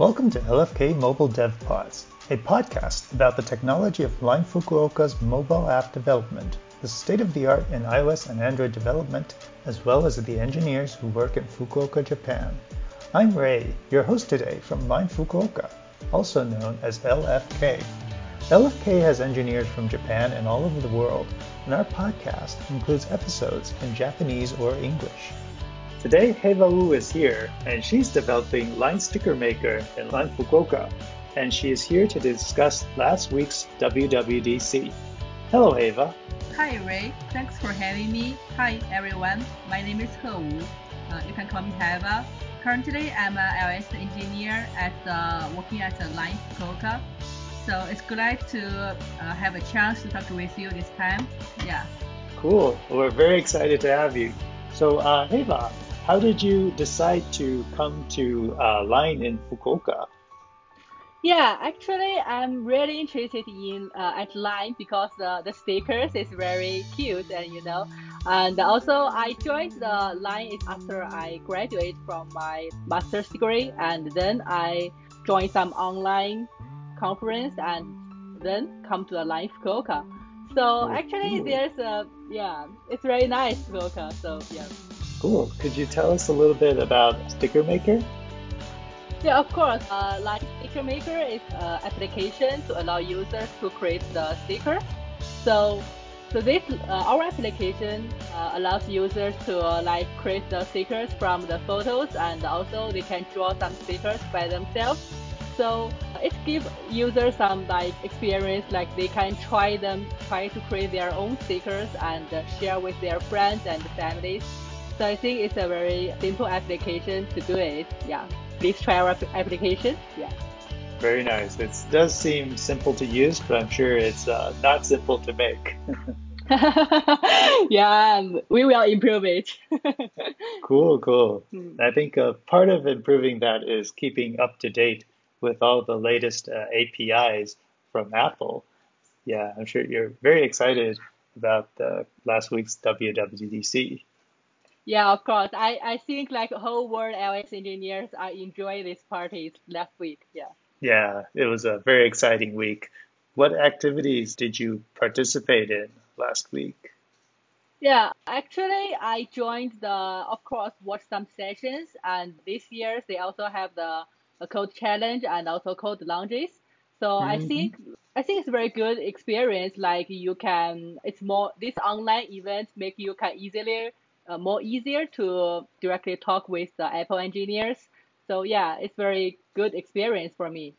Welcome to LFK Mobile Dev Pods, a podcast about the technology of Line Fukuoka's mobile app development, the state of the art in iOS and Android development, as well as the engineers who work in Fukuoka, Japan. I'm Ray, your host today from Line Fukuoka, also known as LFK. LFK has engineers from Japan and all over the world, and our podcast includes episodes in Japanese or English. Today, Heva Wu is here, and she's developing Line Sticker Maker in Line Fukuoka, and she is here to discuss last week's WWDC. Hello, Heva. Hi, Ray. Thanks for having me. Hi, everyone. My name is He Wu. Uh, you can call me Heva. Currently, I'm an iOS engineer at uh, working at Line Fukuoka. So it's glad to uh, have a chance to talk with you this time. Yeah. Cool. We're very excited to have you. So, uh, Heva, how did you decide to come to uh, Line in Fukuoka? Yeah, actually, I'm really interested in uh, at Line because uh, the stickers is very cute, and you know, and also I joined the Line is after I graduate from my master's degree, and then I joined some online conference, and then come to the Line Fukuoka. So actually, there's a yeah, it's very nice Fukuoka. So yeah. Cool. Could you tell us a little bit about Sticker Maker? Yeah, of course. Uh, like Sticker Maker is an application to allow users to create the sticker. So, so this uh, our application uh, allows users to uh, like create the stickers from the photos, and also they can draw some stickers by themselves. So it gives users some like experience, like they can try them, try to create their own stickers and share with their friends and families. So I think it's a very simple application to do it. Yeah. Please try our application. Yeah. Very nice. It does seem simple to use, but I'm sure it's uh, not simple to make. yeah, we will improve it. cool, cool. Mm. I think uh, part of improving that is keeping up to date with all the latest uh, APIs from Apple. Yeah, I'm sure you're very excited about last week's WWDC. Yeah, of course. I, I think like whole world iOS engineers are enjoying this party last week. Yeah. Yeah, it was a very exciting week. What activities did you participate in last week? Yeah, actually, I joined the, of course, watch some sessions, and this year they also have the, code challenge and also code lounges. So mm-hmm. I think I think it's a very good experience. Like you can, it's more this online event make you can easily uh, more easier to directly talk with the Apple engineers. So yeah, it's very good experience for me.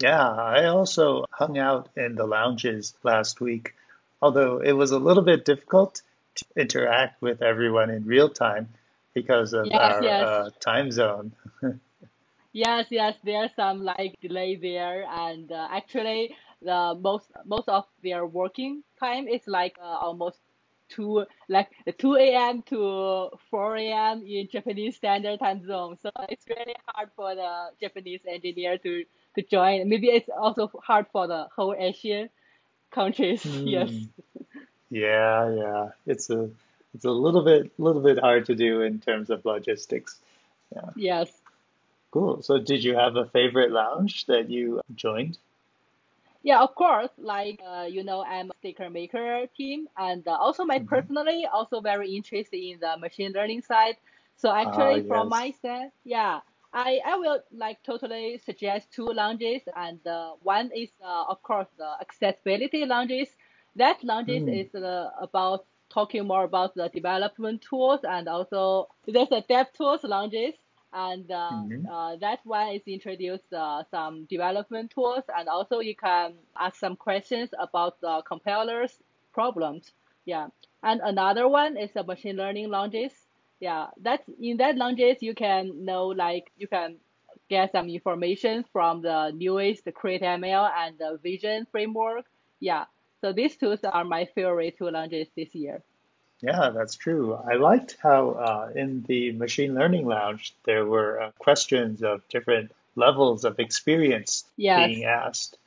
Yeah, I also hung out in the lounges last week, although it was a little bit difficult to interact with everyone in real time because of yes, our yes. Uh, time zone. yes, yes, there's some like delay there, and uh, actually the most most of their working time is like uh, almost two like 2 a.m. to 4 a.m. in Japanese standard time zone. So it's really hard for the Japanese engineer to to join. Maybe it's also hard for the whole Asian countries. Mm. Yes. Yeah, yeah. It's a it's a little bit little bit hard to do in terms of logistics. Yeah. Yes. Cool. So did you have a favorite lounge that you joined? Yeah, of course. Like uh, you know, I'm a sticker maker team, and uh, also my mm-hmm. personally also very interested in the machine learning side. So actually, uh, from yes. my side, yeah, I I will like totally suggest two lounges, and uh, one is uh, of course the accessibility lounges. That lounges mm. is uh, about talking more about the development tools, and also there's a dev tools lounges and uh, mm-hmm. uh, that one is introduce uh, some development tools. And also you can ask some questions about the compilers problems. Yeah. And another one is the machine learning launches. Yeah. That's in that launches you can know like you can get some information from the newest create ml and the vision framework. Yeah. So these tools are my favorite two lounges this year yeah, that's true. I liked how uh, in the machine learning lounge there were uh, questions of different levels of experience yes. being asked.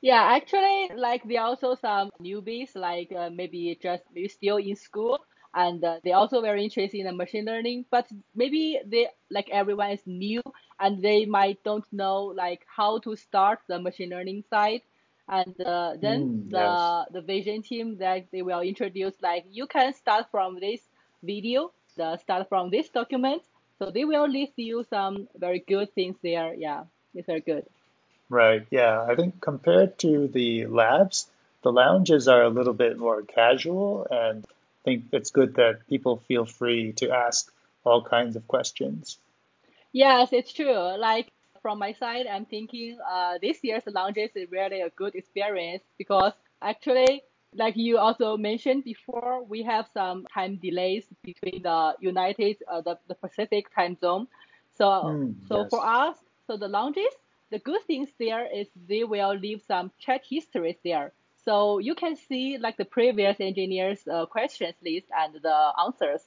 Yeah, actually, like there are also some newbies, like uh, maybe just maybe still in school, and uh, they're also very interested in the machine learning. But maybe they like everyone is new and they might don't know like how to start the machine learning side. And uh, then Mm, the yes. the vision team that they will introduce like you can start from this video, the start from this document. So they will list you some very good things there. Yeah, it's very good. Right. Yeah. I think compared to the labs, the lounges are a little bit more casual, and I think it's good that people feel free to ask all kinds of questions. Yes, it's true. Like from my side, I'm thinking uh, this year's launches is really a good experience because actually, like you also mentioned before, we have some time delays between the United, uh, the, the Pacific time zone. So, Mm, so for us, so the launches, the good things there is they will leave some chat histories there. So you can see like the previous engineers' uh, questions list and the answers.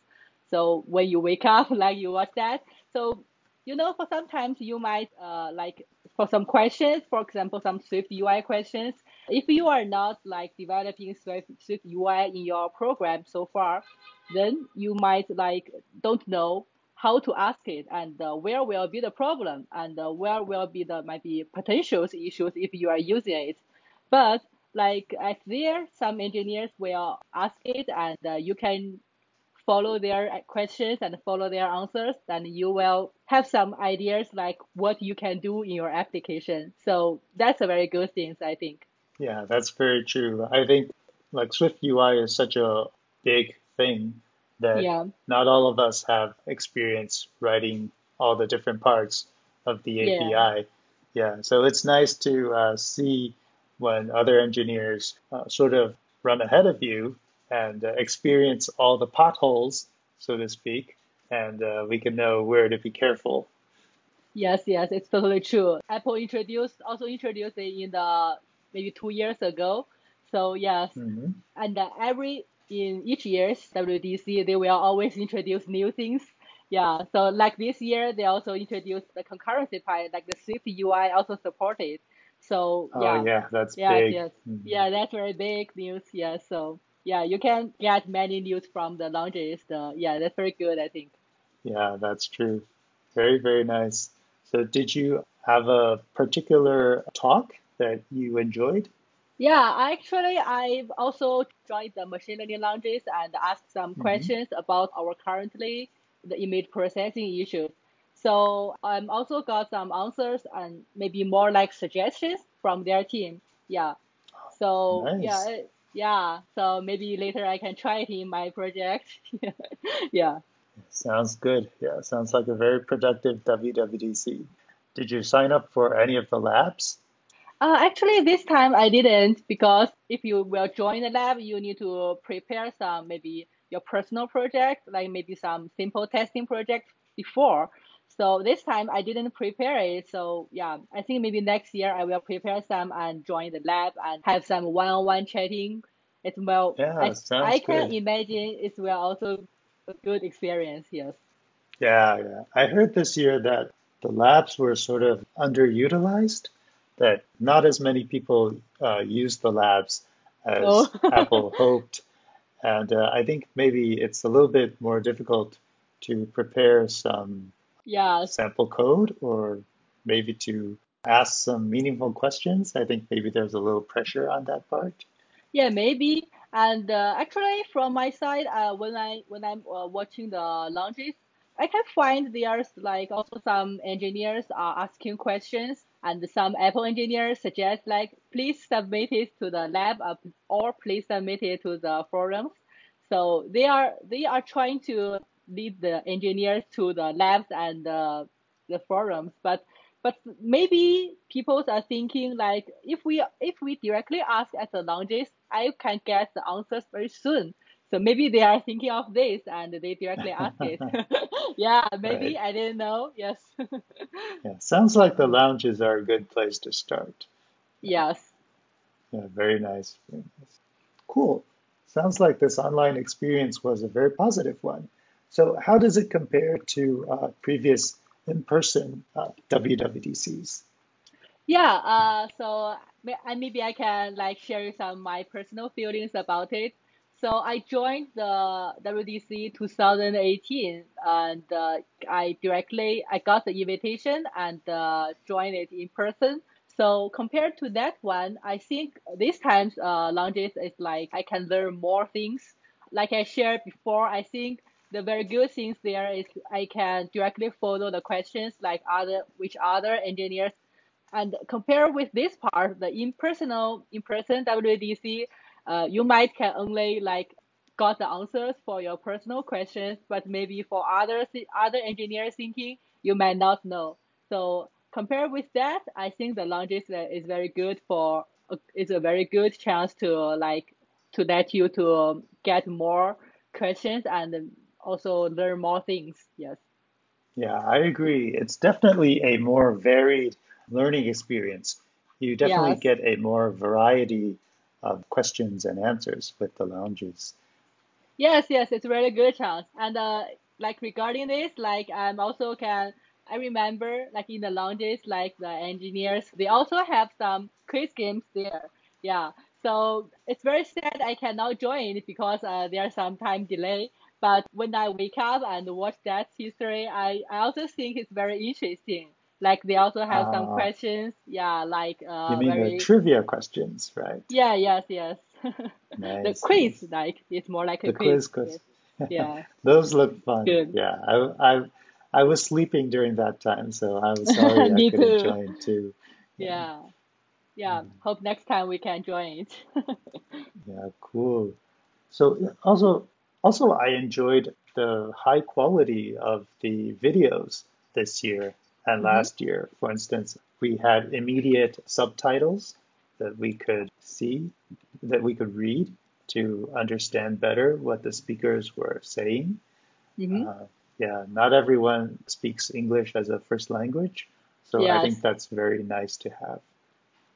So when you wake up, like you watch that. So you know, for sometimes you might uh, like for some questions, for example, some SwiftUI questions. If you are not like developing Swift, SwiftUI in your program so far, then you might like don't know how to ask it and uh, where will be the problem and uh, where will be the might be potential issues if you are using it. But like as there, some engineers will ask it and uh, you can follow their questions and follow their answers, then you will have some ideas like what you can do in your application. So that's a very good thing, I think. Yeah, that's very true. I think like SwiftUI is such a big thing that Yeah, not all of us have experience writing all the different parts of the yeah, API. Yeah, so it's nice to uh, see when other engineers uh, sort of run ahead of you and uh, experience all the potholes, so to speak, and uh, we can know where to be careful. yes, yes, it's totally true. Apple introduced also introduced it in the maybe two years ago. So yes, hmm and uh, every in each year's WDC, they will always introduce new things. Yeah, so like this year, they also introduced the concurrency part, like the SwiftUI also supported. So Oh yeah, yeah, that's yes, big. yes, Mhm. yeah, that's very big news. Yeah, so yeah, you can get many news from the launches. The yeah, that's very good, I think. Yeah, that's true. Very, very nice. So, did you have a particular talk that you enjoyed? Yeah, actually, I've also joined the machine learning lounges and asked some hmm questions about our currently the image processing issues. So I'm also got some answers and maybe more like suggestions from their team. Yeah. So yeah, it- yeah. So maybe later I can try it in my project. Yeah. Sounds good. Yeah, sounds like a very productive WWDC. Did you sign up for any of the labs? Uh, actually, this time I didn't because if you will join the lab, you need to prepare some maybe your personal project, like maybe some simple testing project before. So this time I didn't prepare it. So yeah, I think maybe next year I will prepare some and join the lab and have some one-on-one chatting. It will, Yeah, I sounds I can good. imagine it will also a good experience. Yes. Yeah, yeah. I heard this year that the labs were sort of underutilized, that not as many people uh, used the labs Oh, as Apple hoped. And uh, I think maybe it's a little bit more difficult to prepare some yes. sample code or maybe to ask some meaningful questions. I think maybe there's a little pressure on that part. Yeah, maybe. And uh, actually, from my side, uh, when I when I'm uh, watching the launches, I can find there's like also some engineers are asking questions, and some Apple engineers suggest like please submit it to the lab uh, or please submit it to the forums. So they are they are trying to lead the engineers to the labs and the the forums, but but maybe people are thinking like if we if we directly ask at the lounges, I can get the answers very soon. So maybe they are thinking of this and they directly ask it. yeah, maybe Right. I didn't know. Yes. Yeah. Sounds like the lounges are a good place to start. yes. Yeah, very nice. Very nice. Cool. Sounds like this online experience was a very positive one. So, how does it compare to uh, previous in-person uh, WWDCs? Yeah, uh, so maybe I can like share some my personal feelings about it. So I joined the WDC 2018, and uh, I directly I got the invitation and uh, joined it in person. So compared to that one, I think this time's uh, Lounges is like I can learn more things. Like I shared before, I think the very good things there is I can directly follow the questions like other which other engineers and compare with this part, the in-personal, in-person WDC, uh, you might can only like got the answers for your personal questions, but maybe for others, other engineers thinking, you might not know. So compare with that, I think the Lounges is very good for, it's a very good chance to like, to let you to get more questions and also learn more things. Yes. Yeah, I agree. It's definitely a more varied learning experience. You definitely yes. get a more variety of questions and answers with the Lounges. Yes, yes, it's really good chance. And uh, like regarding this, like I'm also can I remember like in the Lounges, like the engineers, they also have some quiz games there. Yeah. So it's very sad I cannot join because uh, are some time delay. But when I wake up and watch that history, I, I also think it's very interesting. Like they also have some ah. questions. Yeah, like uh, you mean very... the trivia questions, right? Yeah, yes, yes. nice, the quiz, nice. like it's more like a the quiz. quiz. quiz. Yeah. Those look fun. Good. Yeah, I, I I was sleeping during that time, so I was sorry I couldn't too. join too. Yeah. Yeah. Mm. Hope next time we can join it. yeah, cool. So also also I enjoyed the high quality of the videos this year and mm-hmm. last year. For instance, we had immediate subtitles that we could see, that we could read to understand better what the speakers were saying. Mm-hmm. Uh, yeah, not everyone speaks English as a first language, so yes. I think that's very nice to have.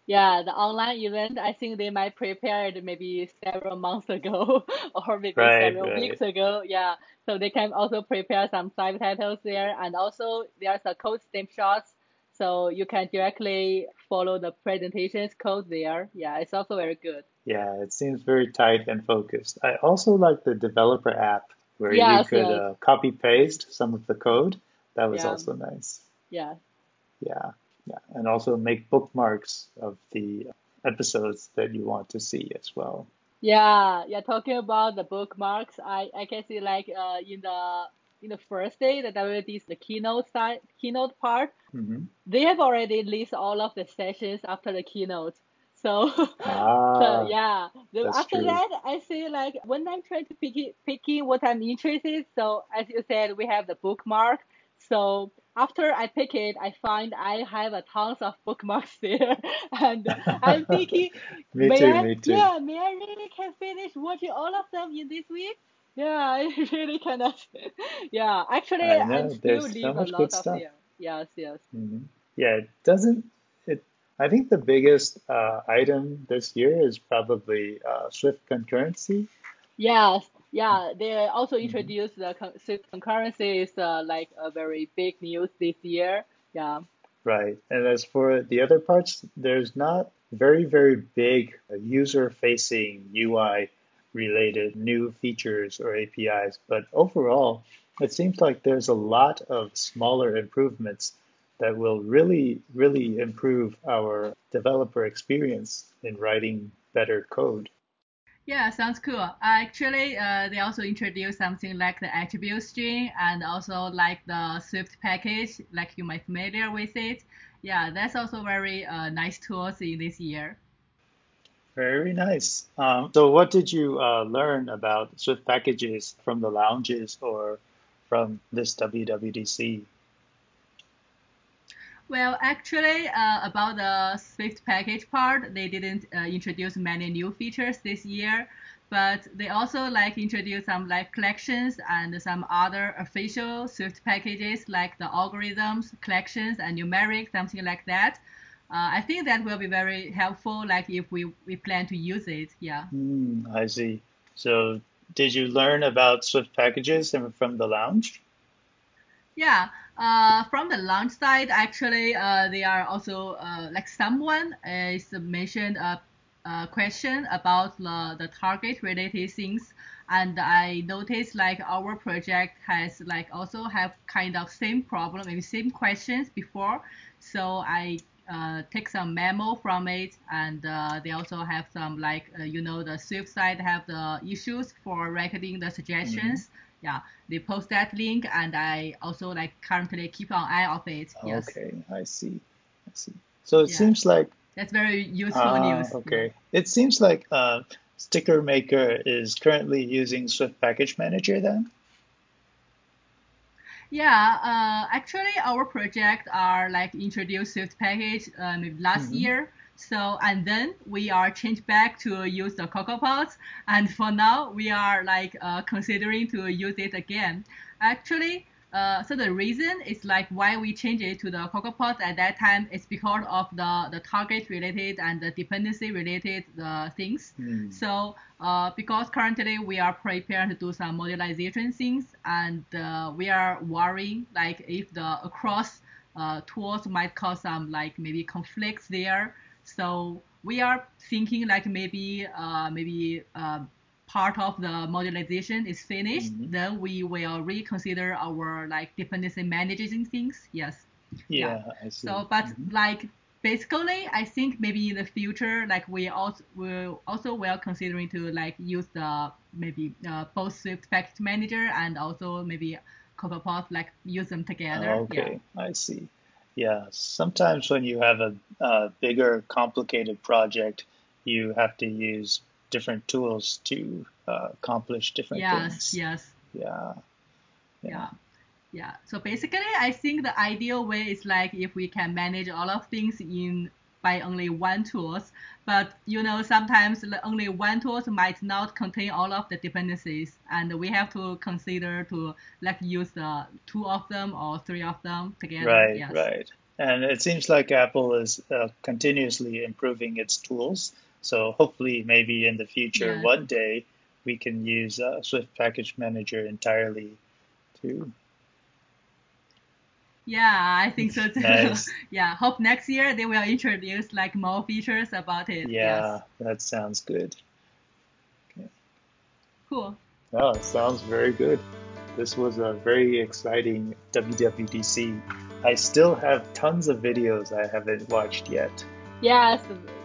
Yeah, the online event, I think they might prepared maybe several months ago or maybe right, several right. weeks ago. Yeah, so they can also prepare some subtitles there, and also there's a code snapshots, so you can directly follow the presentations code there. Yeah, it's also very good. Yeah, it seems very tight and focused. I also like the developer app where yes, you could yes. uh, copy paste some of the code. That was yeah. also nice. Yeah. Yeah, yeah, and also make bookmarks of the episodes that you want to see as well. Yeah, yeah. Talking about the bookmarks, I, I can see like uh, in the in the first day the WD's the keynote side keynote part, mm-hmm. they have already list all of the sessions after the keynote. So, ah, so yeah. after true. that, I see like when I'm trying to pick it, picking what I'm interested. So as you said, we have the bookmark. So after I pick it, I find I have a tons of bookmarks there, and I'm thinking, me may too, I, me too. yeah, may I really can finish watching all of them in this week? Yeah, I really cannot. yeah, actually, I know, I still leave so a lot of stuff. Yes, yes. Mm-hmm. Yeah, it doesn't. It. I think the biggest uh, item this year is probably uh, Swift concurrency. Yes, yeah, they also mm-hmm. introduced the concurrency is uh, like a very big news this year. Yeah. Right. And as for the other parts, there's not very, very big user facing UI related new features or APIs. But overall, it seems like there's a lot of smaller improvements that will really, really improve our developer experience in writing better code. Yeah, sounds cool. Actually, uh, they also introduced something like the attribute string and also like the Swift package, like you might familiar with it. Yeah, that's also very uh, nice tools in this year. Very nice. Um, so, what did you uh, learn about Swift packages from the Lounges or from this WWDC? Well, actually, uh, about the Swift package part, they didn't uh, introduce many new features this year, but they also like introduce some like collections and some other official Swift packages like the algorithms, collections, and numeric, something like that. Uh, I think that will be very helpful, like if we, we plan to use it. Yeah. Mm, I see. So, did you learn about Swift packages from the lounge? Yeah, uh, from the launch side, actually, uh, they are also uh, like someone is mentioned a, uh, question about the, the target related things. And I noticed like our project has like also have kind of same problem maybe same questions before. So I uh, take some memo from it. And uh, they also have some like uh, you know the Swift side have the issues for recording the suggestions. Mm-hmm. Yeah they post that link and I also like currently keep an eye of it yes. okay I see I see so it yeah. seems like that's very useful ah, news okay yeah. it seems like uh, Sticker Maker is currently using Swift Package Manager then? Yeah, uh, actually our project are like introduced Swift package um, last mm-hmm. year. So and then we are changed back to use the CocoaPods, and for now we are like uh, considering to use it again. Actually, uh, so the reason is like why we change it to the CocoaPods at that time is because of the, the target related and the dependency related uh, things. Mm. So uh, because currently we are preparing to do some modularization things and uh, we are worrying like if the across uh, tools might cause some like maybe conflicts there. So we are thinking like maybe uh, maybe part of the modularization is finished, mm-hmm. then we will reconsider our like dependency managing things. Yes. Yeah, yeah. I see. So, but mm-hmm. like basically, I think maybe in the future, like we also will also well considering to like use the maybe uh, both Swift package manager and also maybe CocoaPods like use them together. okay, yeah. I see. Yeah, sometimes when you have a, a bigger, complicated project, you have to use different tools to uh, accomplish different yes, things. Yes. Yeah. Yeah. Yeah. Yeah. So basically, I think the ideal way is like if we can manage all of things in by only one tools. But you know, sometimes only one tools might not contain all of the dependencies, and we have to consider to like use the two of them or three of them together. Right. Yes. Right. And it seems like Apple is uh, continuously improving its tools so hopefully, maybe in the future, yeah. one day, we can use uh, Swift Package Manager entirely too. Yeah, I think so too. Nice. yeah, hope next year they will introduce like more features about it. Yeah, yes. that sounds good. Okay. Cool. Oh, it sounds very good. This was a very exciting WWDC. I still have tons of videos I haven't watched yet. Yes,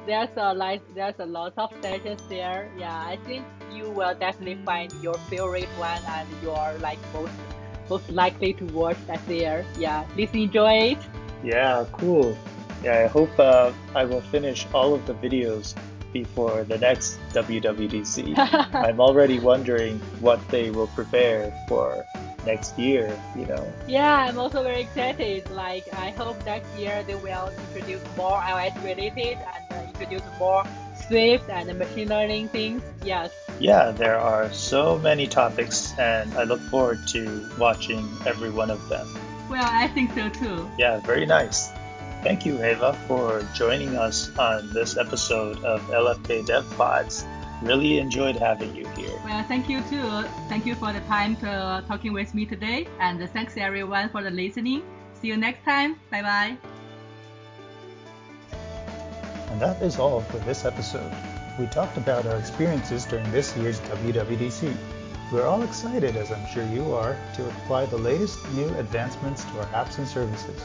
there's a like there's a lot of sessions there. Yeah, I think you will definitely find your favorite one and your like most most likely to watch that year. Yeah, please enjoy it. Yeah, cool. Yeah, I hope uh, I will finish all of the videos before the next WWDC. I'm already wondering what they will prepare for next year, you know. Yeah, I'm also very excited. Like, I hope next year they will introduce more iOS related and uh, introduce more Swift and the machine learning things. Yes. Yeah, there are so many topics, and I look forward to watching every one of them. Well, I think so too. Yeah, very nice. Thank you, Heva, for joining us on this episode of LFK Dev Pods. Really enjoyed having you here. Well, thank you too. Thank you for the time to talking with me today, and thanks everyone for the listening. See you next time. Bye bye. And that is all for this episode. We talked about our experiences during this year's WWDC. We're all excited, as I'm sure you are, to apply the latest new advancements to our apps and services.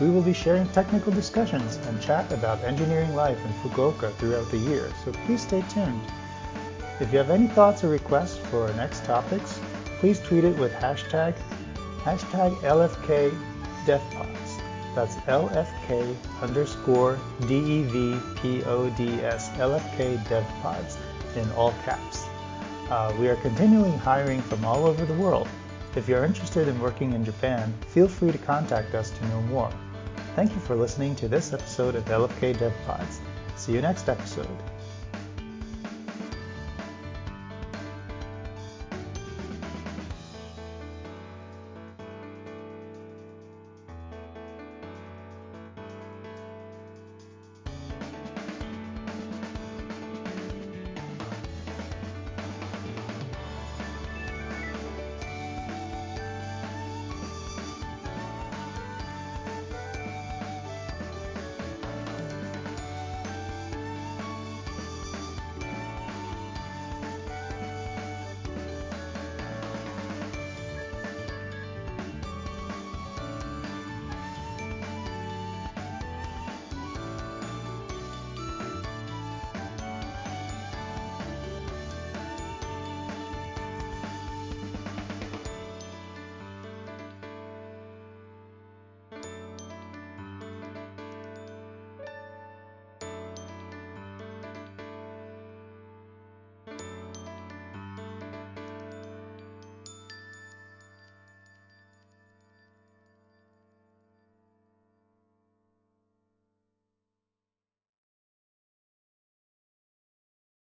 We will be sharing technical discussions and chat about engineering life in Fukuoka throughout the year, so please stay tuned. If you have any thoughts or requests for our next topics, please tweet it with hashtag, hashtag LFK DevPods. That's LFK underscore D-E-V-P-O-D-S, LFK DevPods in all caps. Uh, we are continuing hiring from all over the world. If you're interested in working in Japan, feel free to contact us to know more. Thank you for listening to this episode of LFK DevPods. See you next episode.